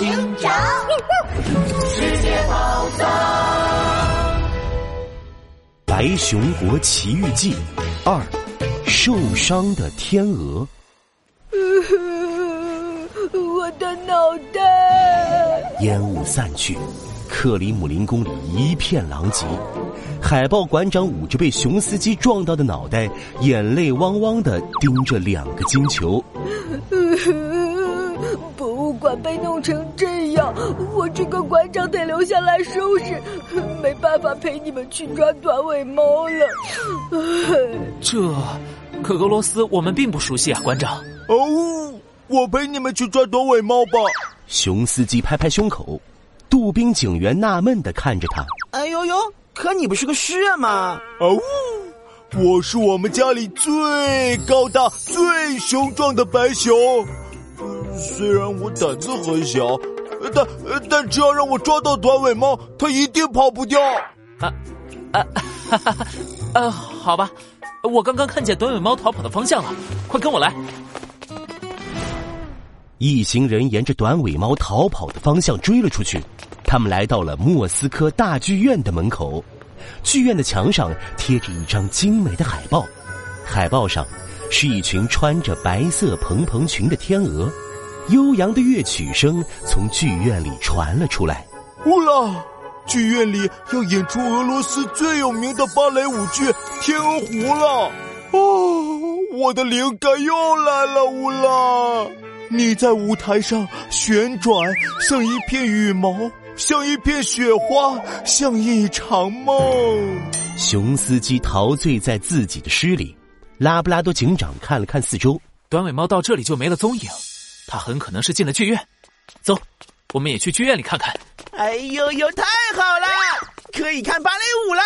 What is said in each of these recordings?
警长，世界宝藏，《白熊国奇遇记》二，受伤的天鹅。我的脑袋！烟雾散去，克里姆林宫里一片狼藉。海豹馆长捂着被熊司机撞到的脑袋，眼泪汪汪的盯着两个金球。成这样，我这个馆长得留下来收拾，没办法陪你们去抓短尾猫了。这，可俄罗斯我们并不熟悉啊，馆长。哦，我陪你们去抓短尾猫吧。熊司机拍拍胸口，杜宾警员纳闷的看着他。哎呦呦，可你不是个诗人吗？哦，我是我们家里最高大、最雄壮的白熊。虽然我胆子很小，但但只要让我抓到短尾猫，它一定跑不掉。啊啊哈哈哈！呃，好吧，我刚刚看见短尾猫逃跑的方向了，快跟我来。一行人沿着短尾猫逃跑的方向追了出去，他们来到了莫斯科大剧院的门口。剧院的墙上贴着一张精美的海报，海报上是一群穿着白色蓬蓬裙的天鹅。悠扬的乐曲声从剧院里传了出来。乌拉！剧院里要演出俄罗斯最有名的芭蕾舞剧《天鹅湖》了。哦，我的灵感又来了，乌拉！你在舞台上旋转，像一片羽毛，像一片雪花，像一场梦。熊司机陶醉在自己的诗里。拉布拉多警长看了看四周，短尾猫到这里就没了踪影。他很可能是进了剧院，走，我们也去剧院里看看。哎呦呦，太好了，可以看芭蕾舞啦！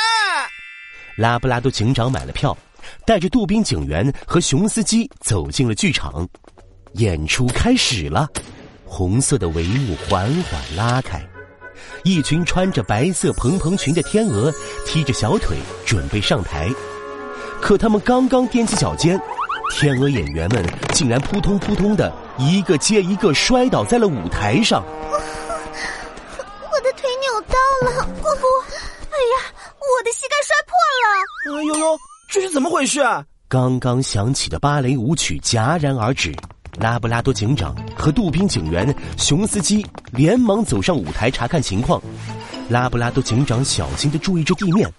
拉布拉多警长买了票，带着杜宾警员和熊司机走进了剧场。演出开始了，红色的帷幕缓缓拉开，一群穿着白色蓬蓬裙的天鹅踢着小腿准备上台，可他们刚刚踮起脚尖，天鹅演员们竟然扑通扑通的。一个接一个摔倒在了舞台上，我的腿扭到了，我，哎呀，我的膝盖摔破了！哎呦呦，这是怎么回事啊？刚刚响起的芭蕾舞曲戛然而止，拉布拉多警长和杜宾警员、熊司机连忙走上舞台查看情况。拉布拉多警长小心的注意着地面，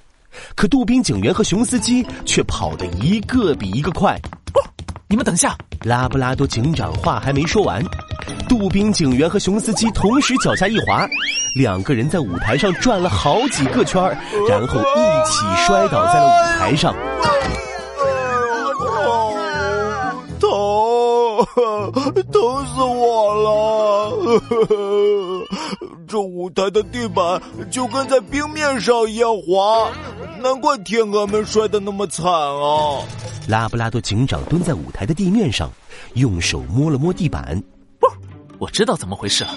可杜宾警员和熊司机却跑得一个比一个快。你们等一下！拉布拉多警长话还没说完，杜宾警员和熊司机同时脚下一滑，两个人在舞台上转了好几个圈然后一起摔倒在了舞台上。疼，疼死我了！这舞台的地板就跟在冰面上一样滑，难怪天鹅们摔得那么惨啊！拉布拉多警长蹲在舞台的地面上，用手摸了摸地板。不，我知道怎么回事了。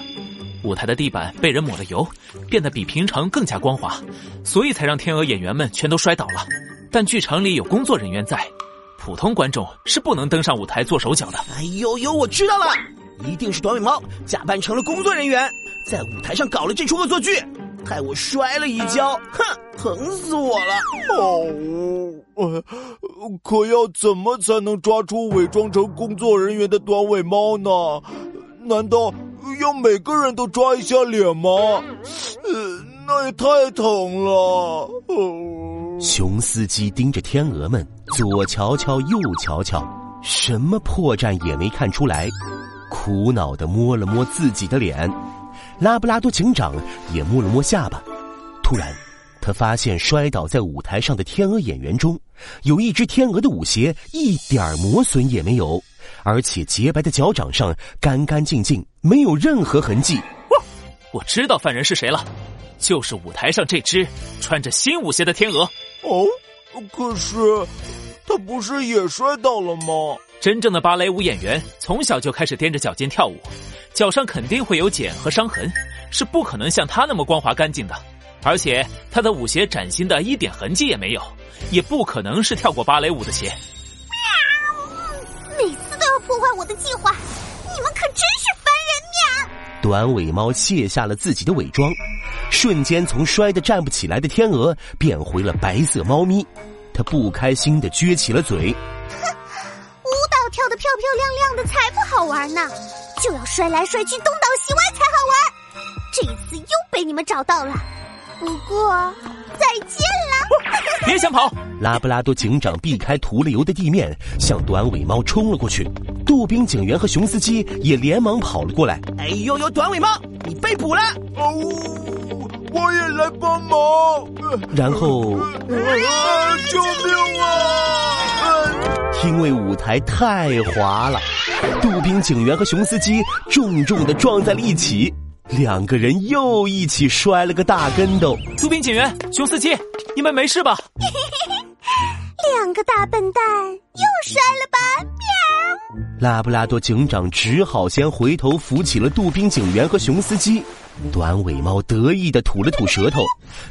舞台的地板被人抹了油，变得比平常更加光滑，所以才让天鹅演员们全都摔倒了。但剧场里有工作人员在，普通观众是不能登上舞台做手脚的。哎呦呦，我知道了，一定是短尾猫假扮成了工作人员，在舞台上搞了这出恶作剧。害我摔了一跤，哼，疼死我了！哦，呃可要怎么才能抓出伪装成工作人员的短尾猫呢？难道要每个人都抓一下脸吗？呃，那也太疼了。哦，熊司机盯着天鹅们，左瞧瞧，右瞧瞧，什么破绽也没看出来，苦恼的摸了摸自己的脸。拉布拉多警长也摸了摸下巴，突然，他发现摔倒在舞台上的天鹅演员中，有一只天鹅的舞鞋一点磨损也没有，而且洁白的脚掌上干干净净，没有任何痕迹。我知道犯人是谁了，就是舞台上这只穿着新舞鞋的天鹅。哦，可是他不是也摔倒了吗？真正的芭蕾舞演员从小就开始踮着脚尖跳舞。脚上肯定会有茧和伤痕，是不可能像他那么光滑干净的。而且他的舞鞋崭新的一点痕迹也没有，也不可能是跳过芭蕾舞的鞋。每次都要破坏我的计划，你们可真是烦人呀短尾猫卸下了自己的伪装，瞬间从摔得站不起来的天鹅变回了白色猫咪。他不开心的撅起了嘴。哼，舞蹈跳得漂漂亮亮的才不好玩呢，就要摔来摔去、东倒西歪才好玩。这一次又被你们找到了，不过再见了。别想跑！拉布拉多警长避开涂了油的地面，向短尾猫冲了过去。杜宾警员和熊司机也连忙跑了过来。哎呦呦，短尾猫，你被捕了！哦，我也来帮忙。然后，啊救命啊！因为舞台太滑了，杜宾警员和熊司机重重的撞在了一起，两个人又一起摔了个大跟斗。杜宾警员，熊司机。你们没事吧？两个大笨蛋又摔了吧？喵！拉布拉多警长只好先回头扶起了杜宾警员和熊司机。短尾猫得意的吐了吐舌头，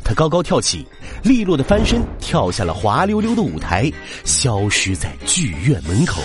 它高高跳起，利落的翻身跳下了滑溜溜的舞台，消失在剧院门口。